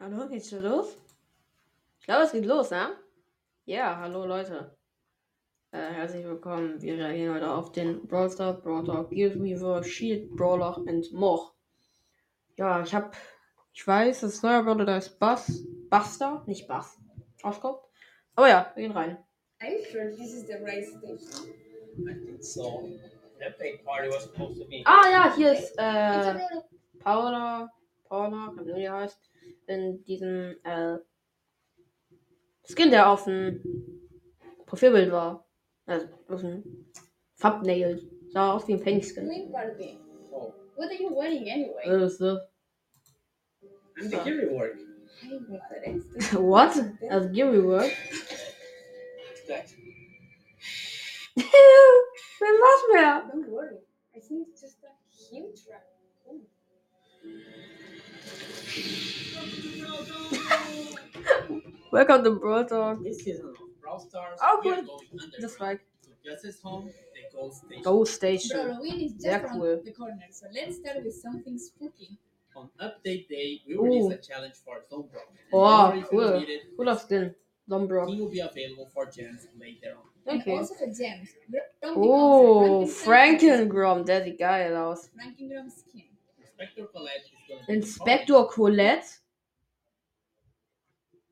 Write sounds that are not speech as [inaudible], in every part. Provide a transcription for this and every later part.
Hallo, geht's schon los? Ich glaube, es geht los, ne? Ja, hallo Leute. Äh, herzlich willkommen. Wir reagieren heute auf den Brawl Stars, Brawl Talk, Gears Weaver, Shield, Brawler und more. Ja, ich hab. Ich weiß, das neue Brawler, da ist Bass. Buster, nicht Bass. Rauskommt. Aber ja, wir gehen rein. You sure this is the right station? I think so. That big party was supposed to be. Ah ja, hier ist äh, Paula. Paula, Ahnung, wie die heißt. In diesem äh, Skin, der auf dem Profilbild war. Also auf dem Thumbnail. Sah aus wie ein Penny Skin. Link party. Oh, What are you wearing anyway? Was ist das? I'm the [laughs] Gary work. What? Also Geary Work? Wer was mehr? Don't worry. I think it's just a huge raccoon. [laughs] Welcome to Brawl Talk. This season of Brawl Stars, Oh, we are cool. going underground. Just like To Justice Home, the Gold Station. Ghost Station. Halloween is just Sehr around cool. the corner, so let's start with something spooky. On update day, we Ooh. release a challenge for Zone Bro. Oh, If you cool. defeat it, Cooler Skin. Zombrock. He will be available for gems later on. And Okay. also the gems. Bro, Don't Oh, become Frankengrom. Der sieht geil aus. Frankengram skin. Inspector Colette is going to be Inspektor Colette.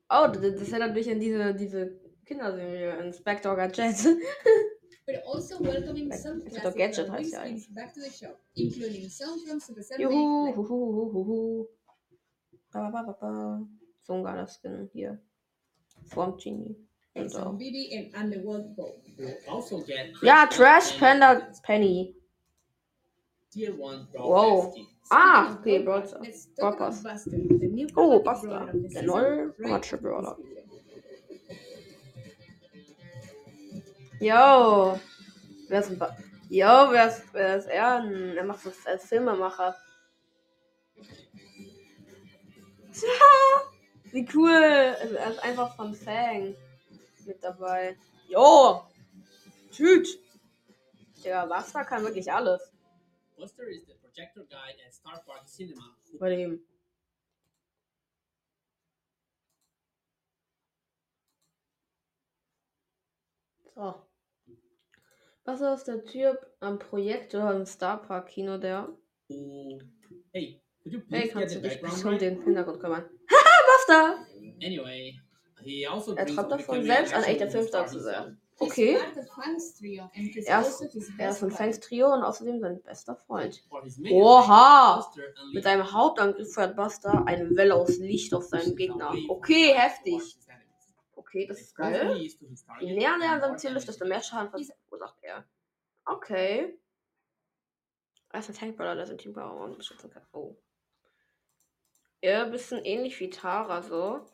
Oh, das, das erinnert mich an diese, diese Kinderserie. Inspektor Gadget. We're also welcoming Like, some Inspector classic Gadget heißt ja skins back to the shop, including some from Super Juhu, huhu, huhu, huhu. Ba, ba, ba, ba, ba. So ein geiler Skin hier. Swamp Genie. and Und some. BB and Underworld Bow. We'll also get Ja, Trash Trash Panda Penny. Tier 1 Brawl Wow. Ah, okay, Brawl Let's Brawl Pass. Oh, Buster. Der neue after Brawler. Yo. Wer ist ein ba Yo, wer ist, wer ist er? Er macht das als Filmemacher. Tja, wie cool. Also er ist einfach von Fang mit dabei. Jo. Tschüss. Digga, Buster kann wirklich alles. Buster is the projector guide at Star Park Cinema. who Bei dem. So. Was ist der Typ am Projektor im Starpark Kino der? who- Hey, could you Hey, please get kannst the du dich bitte um den Hintergrund kümmern? Haha, Buster! Anyway, he also Er träumt davon, selbst ein echter Filmstar star zu sein. Okay. Er also ist, his er ist von. Fangs Trio und außerdem sein bester Freund. Oha! Mit seinem Hauptangriff feuert Buster eine Welle aus Licht auf seinen Gegner. Okay, heftig. Okay, das ist geil. Je näher er an seinem Ziel ist, desto mehr Schaden verursacht er. Okay. Er ist ein Tankbrawler, der sein Team Power und beschützen kann. Oh. Er ein bisschen ähnlich wie Tara, so.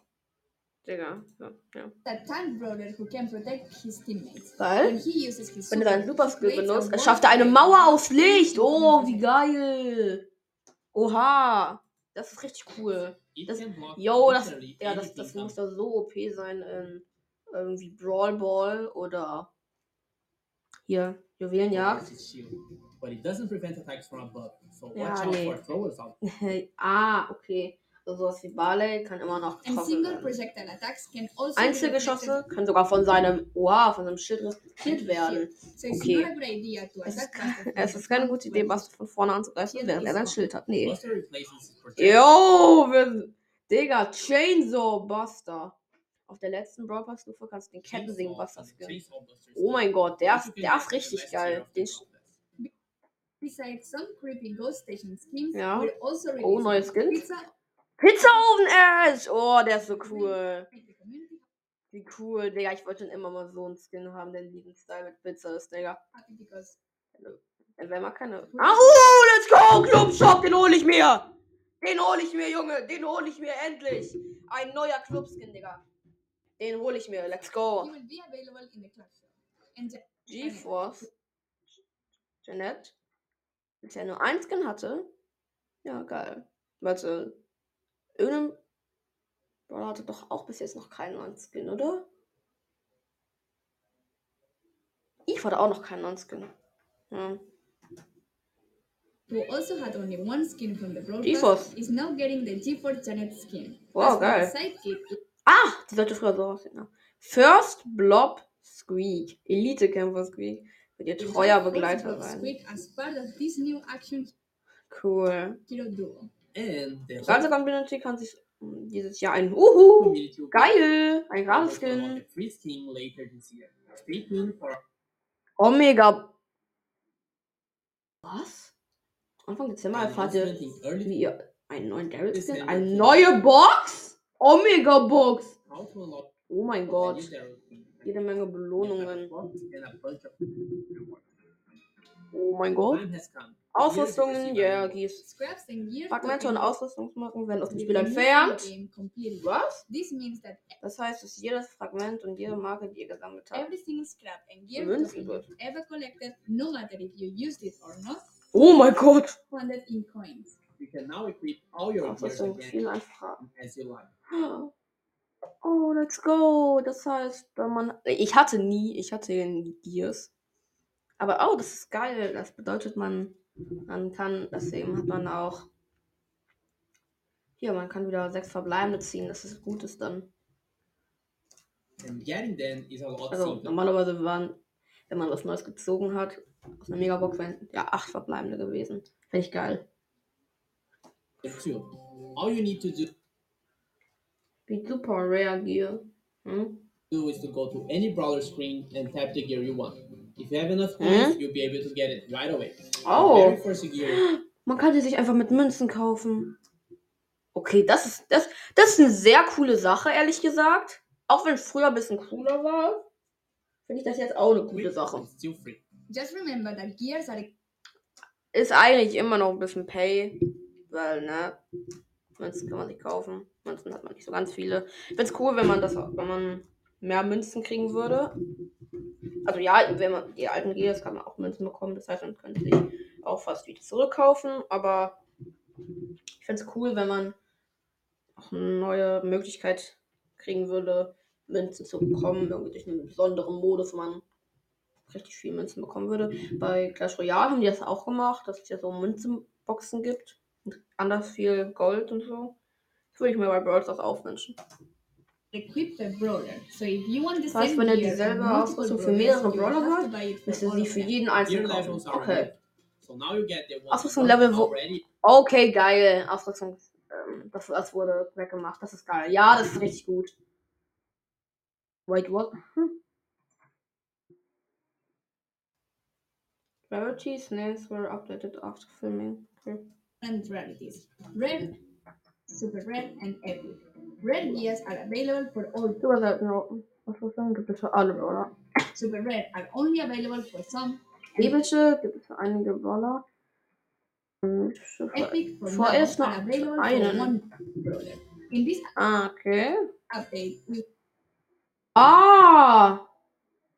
Digga, ja. ja. A tank brawler who can protect his teammates. Geil. When he uses his Wenn er seinen super, Skill benutzt, erschafft er eine Mauer aus Licht. Oh, wie geil. Oha. Das ist richtig cool. Das- Yo, das, ja, das, das muss da so OP sein in irgendwie Brawl Ball oder hier Juwelenjagd. But it doesn't prevent attacks from above. So Ja, watch out nee. for throwers out. [laughs] ah, okay. Sowas wie Barley kann immer noch getroffen werden. also Einzelgeschosse können sogar von seinem, oha, von seinem Schild reflektiert werden. So it's Okay. not a good idea to Es ist, [laughs] es ist keine gute Idee, Buster von vorne anzugreifen, während er sein Schild hat. Nee. Yo, wir, Digga, Chainsaw Buster. Auf der letzten Brawl Pass Stufe kannst du den Kettensing Buster skillen. Oh mein Gott, der ist, der ist richtig geil. Den, Besides some creepy ghost station schemes, Ja. we're also Oh, neue Skins? Pizza Pizza Oven Ash! Oh, der ist so cool. Wie cool, Digga. Ich wollte schon immer mal so einen Skin haben, der diesen Style mit Pizza ist, Digga. because Wenn man keine. Ah, oh, let's go! Club Shop, den hol ich mir! Den hol ich mir, Junge! Den hol ich mir endlich! Ein neuer Club-Skin, Digga. Den hol ich mir, let's go! club GeForce. Jeanette. Bisher nur ein Skin hatte. Ja, geil. Warte. Irgendein. Brawler hatte doch auch bis jetzt noch keinen neuen Skin, oder? Ich hatte auch noch keinen neuen Skin. Ja. who also had only one skin from the broadcast, is now getting the GeForce Janet skin. Wow, geil. Ah, die sollte früher so aussehen. Ne? First Blob Squeak. Elite-Kämpfer Squeak. Wird ihr treuer Begleiter sein. Squeak as part of this new action Cool. The Die ganze Community kann sich mm, dieses Jahr ein Uhu. Geil. Ein be gratis able to unlock Skin. a free skin later this year. Stay tuned for Omega. Was? Anfang Dezember erfahrt ihr, wie ihr einen neuen Daryl Skin. Eine neue Box? Omega Box. unlock Oh mein Gott. Jede Menge Belohnungen. Oh mein Gott. Ausrüstungen, gear Fragmente und Ausrüstungsmarken werden aus dem Spiel entfernt. Was? This means that Das heißt, dass jedes Fragment und jede Marke, die ihr gesammelt habt. every single scrap and gear Münzen wird. you've ever collected, no matter if you used it or not, Oh mein Gott! funded in coins. You can now equip all your Das gears ist so again viel like. Oh, let's go. Das heißt, wenn man. Ich hatte nie, ich hatte nie Gears. Aber oh, das ist geil. Das bedeutet, man, man kann, deswegen hat man auch. Hier, man kann wieder sechs Verbleibende ziehen. Das ist gut ist dann. Lot Also normalerweise waren, wenn man was Neues gezogen hat, aus einer Megabox wären ja acht Verbleibende gewesen. Finde ich geil. All you need to do Wie super Rare Gear. Hm? is to go to any brawler screen and tap the gear you want. If you have enough coins, you'll be able to get it right away. Oh. very first gear Man kann die sich einfach mit Münzen kaufen. Okay, das ist, das, das ist eine sehr coole Sache, ehrlich gesagt. Auch wenn es früher ein bisschen cooler war, finde ich das jetzt auch eine coole Sache. Just remember that gears are Ist eigentlich immer noch ein bisschen Pay, weil, ne, Münzen kann man sich kaufen. Münzen hat man nicht so ganz viele. Ich finde es cool, wenn man das, wenn man mehr Münzen kriegen würde. Also ja, wenn man die alten Gears kann man auch Münzen bekommen. Das heißt, man könnte sich auch fast wieder zurückkaufen. Aber ich finde es cool, wenn man auch eine neue Möglichkeit kriegen würde, Münzen zu bekommen. Irgendwie durch einen besonderen Modus, wo man richtig viel Münzen bekommen würde. Bei Clash Royale haben die das auch gemacht, dass es ja so Münzenboxen gibt. Und anders viel Gold und so. Das würde ich mir bei Stars auch wünschen. Equipped per brawler. So if you want the Das heißt, wenn ihr gear dieselbe Ausrüstung für mehrere Brawler for müsst ihr sie of für jeden Gear einzeln kaufen. Okay. ranked. So now you get the ones Ausrüstung Level wo-. Okay, geil. Ausrüstung. Ähm, das, das wurde weggemacht. Das ist geil. Ja, das ist richtig gut. Wait, what? Hm. Rarities names were updated after filming. Okay. and rarities. Rare, super rare, and epic. Rare gears are available for all. Super seltene Ausrüstung gibt es für alle Brawler. Super rare are only available for some. Epische gibt es für einige Brawler. Epic for Vorerst noch are available for einen. In this Ah, okay. update, Ah!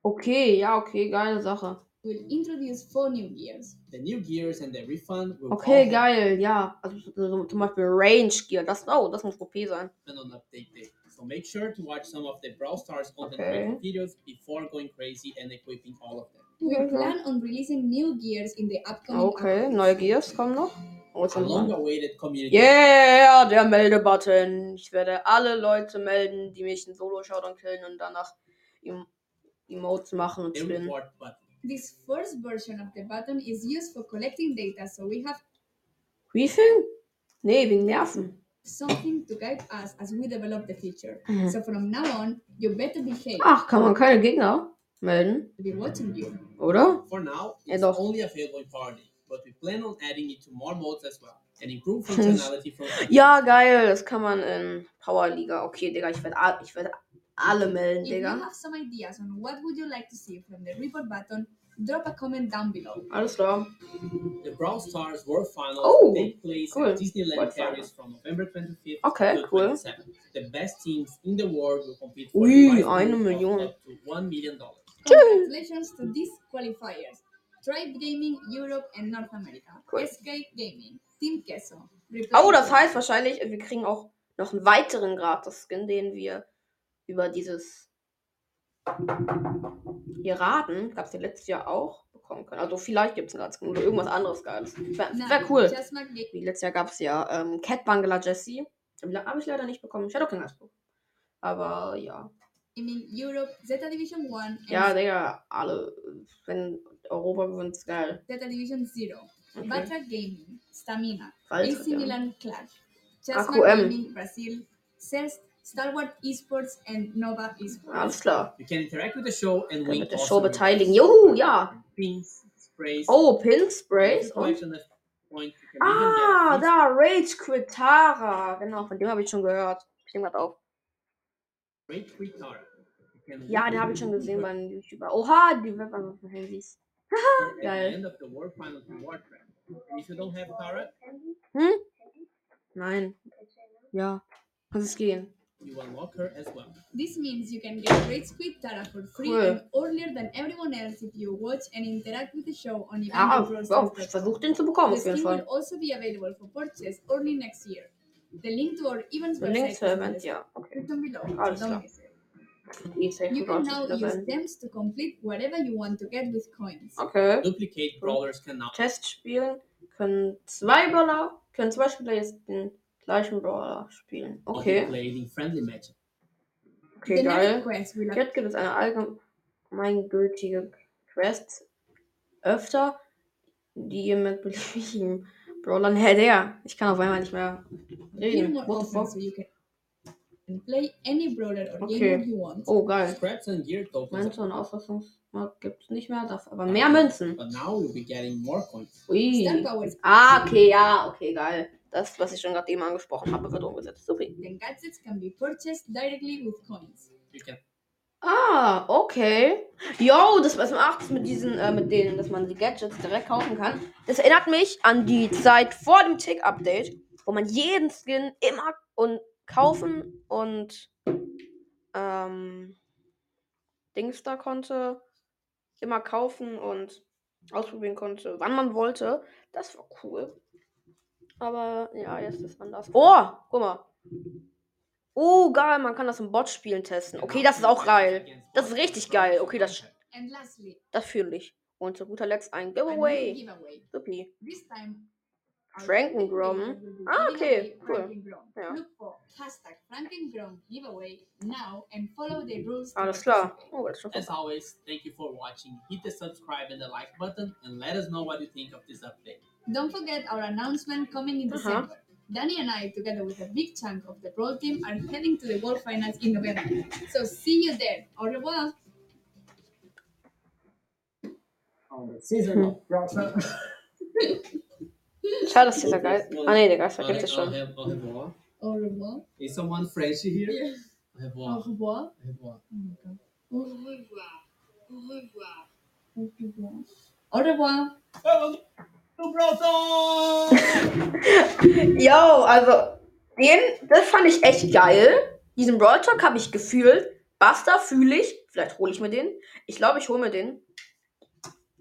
Okay, ja, okay, geile Sache. Will introduce four new gears. The new gears and the refund will Okay, geil, ja. Also so, so, zum Beispiel Range Gear. Das, oh, das muss OP sein. happen on update day. So make sure to watch some of the Brawl Stars content Okay. videos before going crazy and equipping all of them. We plan on releasing new gears in the upcoming Okay, updates. neue Gears kommen noch. Oh. Yeah, der Meldebutton. Ich werde alle Leute melden, die mich in Solo-Showdown killen und danach em Emotes machen und spinnen. report button. This first version of the button is used for collecting data, so we have Briefing? Nee, wegen Nerven. something to guide us as we develop the feature. Mhm. So from now on, you better behave. Ach, kann man keine Gegner melden, be watching you. oder? For now, Ja, it's doch. only available in Party, but we plan on adding it to more modes as well and improve [laughs] functionality from Ja, geil, das kann man in Power Liga. Okay, Digga, ich werde ich werde alle melden, If you Digga. have some ideas on what would you like to see from the report button, drop a comment down below. Alles klar. The Brawl Stars World Finals Oh, take place cool. at Disneyland World Paris from November 25th Okay, to cool. 27th. The best teams in the world will compete for Ui, a prize eine pool of Million. up to $1 million. Congratulations to these qualifiers. Tribe Gaming Europe and North America. Cool. Escape Gaming. Team Queso. Oh, das heißt wahrscheinlich, wir kriegen auch noch einen weiteren Gratis-Skin, den wir über dieses hier raten, gab es ja letztes Jahr auch, bekommen können. Also vielleicht gibt es einen Radskin oder irgendwas anderes Geiles. Wäre wär cool. Wie letztes Jahr gab es ja ähm, Cat Bungler Jessie. Habe ich leider nicht bekommen. Ich hatte auch kein Gasbuch. Aber ja. In Europe, Zeta Division 1. Ja, Digga, alle. Wenn Europa gewinnt, ist geil. Zeta Division 0. Okay. Batra Gaming, Stamina, Walter, AC ja. Milan Clash, Chessmark AQM. Gaming Brazil, CES, Star Wars Esports and Nova Esports. Alles klar. You can interact with the show and win mit der awesome Show beteiligen. Juhu, ja. Pins, sprays, Oh, Pin Sprays. Und even Ah, da, Rage Quit Tara. Genau, von dem habe ich schon gehört. Ich nehme grad auf. Great free Tara. You can Ja, den habe ich schon gesehen [laughs] beim YouTuber. Oha, die Webanwendung von Handys. Geil. Tara, Nein. Ja. Kann es gehen. You unlock her as well. This means you can get Great Squid Tara for free Cool. and earlier than everyone else if you watch and interact with the show on Ja, event oh, ich versuche den zu bekommen, The auf jeden skin will also be available for purchase early next year. The link to our events Der Link website zur is in Event, the ja. Okay. description below. Alles Don't klar. miss it. You can now use sein. gems to complete whatever you want to get with coins. Okay. Duplicate brawlers can now Test spielen. Können zwei Brawler, können zwei Spieler jetzt den gleichen Brawler spielen. be Okay. Okay, next geil. Jetzt gibt es eine allgemeingültige Quest öfter, die ihr mit beliebigen Brawlern. Hä, der? Ich kann auf einmal nicht mehr reden. What the fuck? play any brawler or Okay. gamer you want. Oh, geil. Scraps and gear tokens. Münzen und Ausrüstungsmarkt gibt es nicht mehr, dafür aber mehr Münzen. But now you'll be getting more coins. Ui. Ah, okay, ja, okay, geil. Das, was ich schon gerade eben angesprochen habe, wird umgesetzt. Super. then gadgets can be purchased directly with coins. Can Ah, okay. Yo, das was macht es mit diesen, äh, mit denen, dass man die Gadgets direkt kaufen kann. Das erinnert mich an die Zeit vor dem Tick-Update, wo man jeden Skin immer und kaufen und ähm, Dings da konnte. Immer kaufen und ausprobieren konnte, wann man wollte. Das war cool. Aber ja, jetzt ist anders. Oh, guck mal. Oh, geil, man kann das im Bot-Spielen testen. Okay, das ist auch geil. Das ist richtig geil. Okay, das, das fühle ich. Und zu guter Letzt ein giveaway. Supi. This Frankengrom. creators will be Ah, okay, cool. Frankengrom. Ja. Look for Frankengrom giveaway now and follow the rules. Alles klar. participate. Oh, das ist schon As always, thank you for watching. Hit the subscribe and the like button and let us know what you think of this update. Don't forget our announcement coming in Uh-huh. December. Danny and I, together with a big chunk of the pro team, are heading to the World Finals in November. So see you there. Au revoir. On the season of Browser. [laughs] Schade, dass dieser Geist. Ah, nee, der Geist Au vergisst es schon. au revoir. Au revoir. Is someone French here? Yeah. Au Au revoir. revoir. Au revoir. Oh my God. Au revoir. Au revoir. Au revoir. Au revoir. Du Browser! Yo, also, den, das fand ich echt geil. Diesen Brawl Talk habe ich gefühlt. Buster fühle ich. Vielleicht hole ich mir den. Ich glaube, ich hole mir den.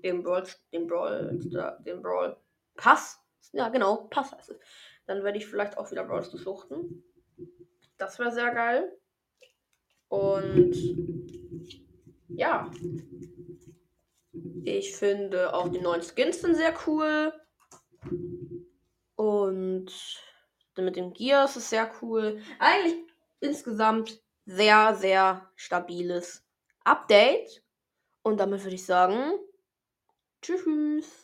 Den Brawl, den Brawl, den Brawl Pass. Ja, genau, Pass heißt es. Dann werde ich vielleicht auch wieder Brawls suchten. Das wäre sehr geil. Und ja. Ich finde auch die neuen Skins sind sehr cool. Und mit dem Gears ist sehr cool. Eigentlich insgesamt sehr, sehr stabiles Update. Und damit würde ich sagen, tschüss.